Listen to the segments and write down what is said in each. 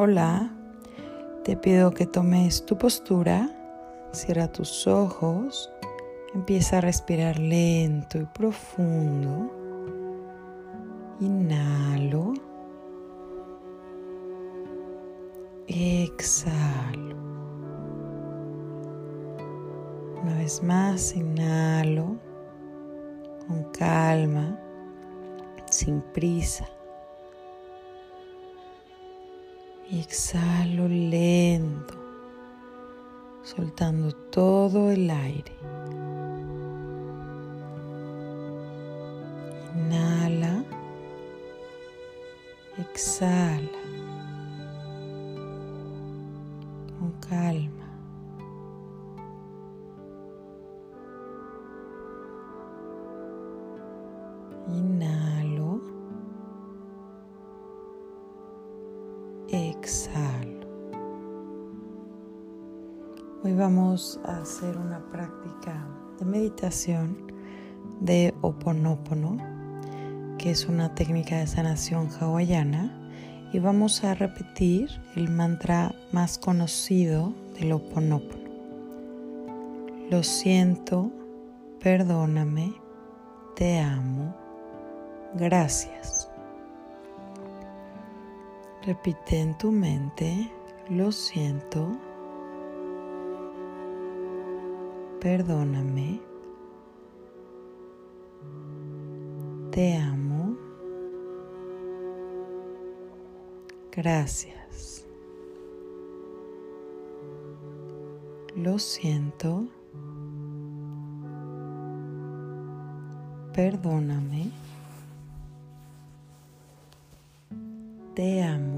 hola, te pido que tomes tu postura, cierra tus ojos, empieza a respirar lento y profundo. Inhalo. Exhalo. Una vez más, inhalo con calma, sin prisa. Exhalo lento, soltando todo el aire. Inhala, exhala, con calma. Exhalo. Hoy vamos a hacer una práctica de meditación de Oponopono, que es una técnica de sanación hawaiana, y vamos a repetir el mantra más conocido del Oponopono. Lo siento, perdóname, te amo, gracias. Repite en tu mente, lo siento, perdóname, te amo, gracias. Lo siento, perdóname, te amo,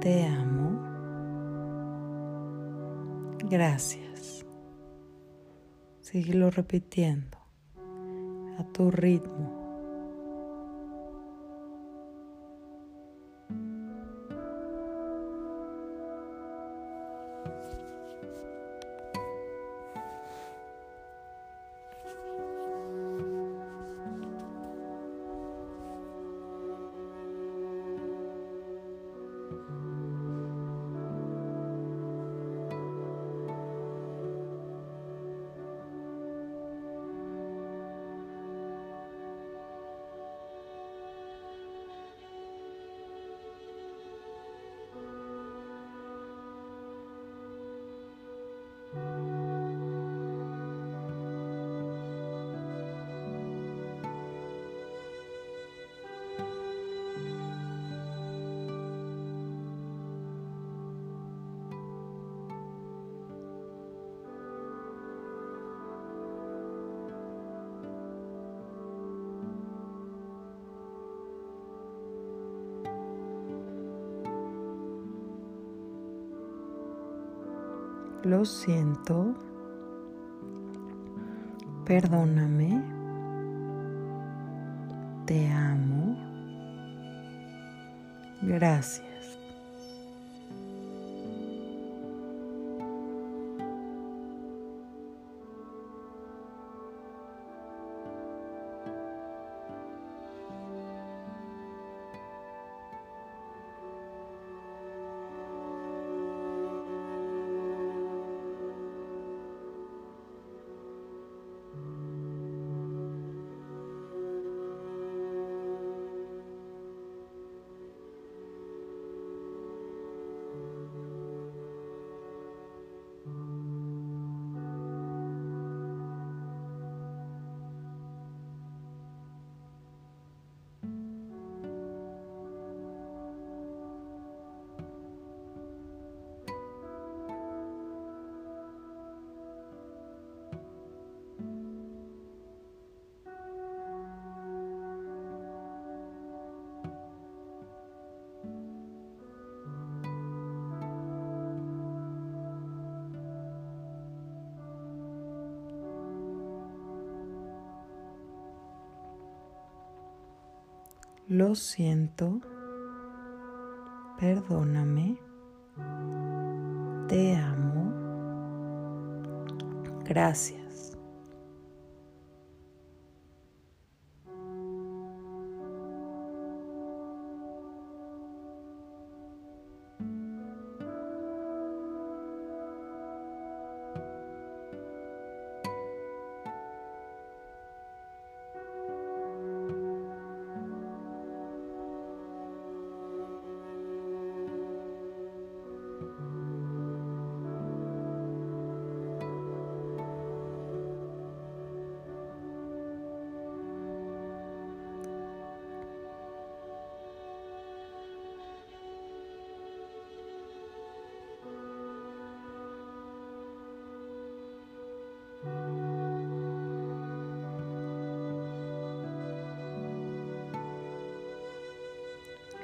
te amo, gracias. Síguelo repitiendo a tu ritmo. Lo siento. Perdóname. Te amo. Gracias. Lo siento. Perdóname. Te amo. Gracias.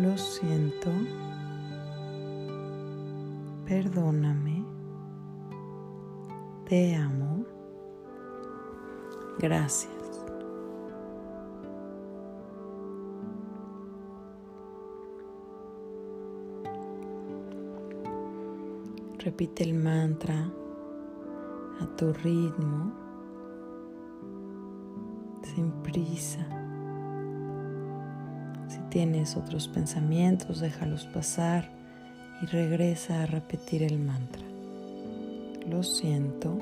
Lo siento. Perdóname. Te amo. Gracias. Repite el mantra a tu ritmo, sin prisa. Tienes otros pensamientos, déjalos pasar y regresa a repetir el mantra. Lo siento,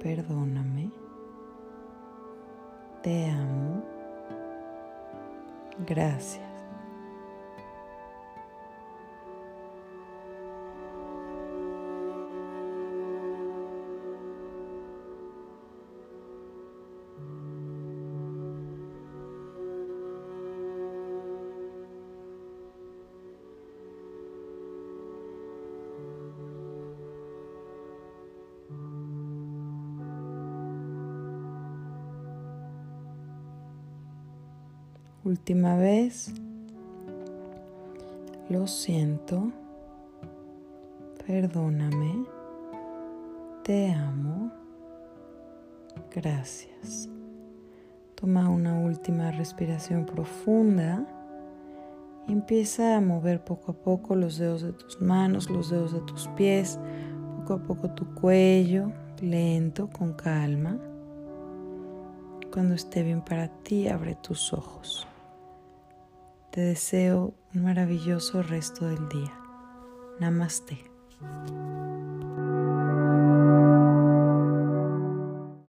perdóname, te amo, gracias. Última vez. Lo siento. Perdóname. Te amo. Gracias. Toma una última respiración profunda y empieza a mover poco a poco los dedos de tus manos, los dedos de tus pies, poco a poco tu cuello, lento, con calma. Cuando esté bien para ti, abre tus ojos. Te deseo un maravilloso resto del día. Namaste.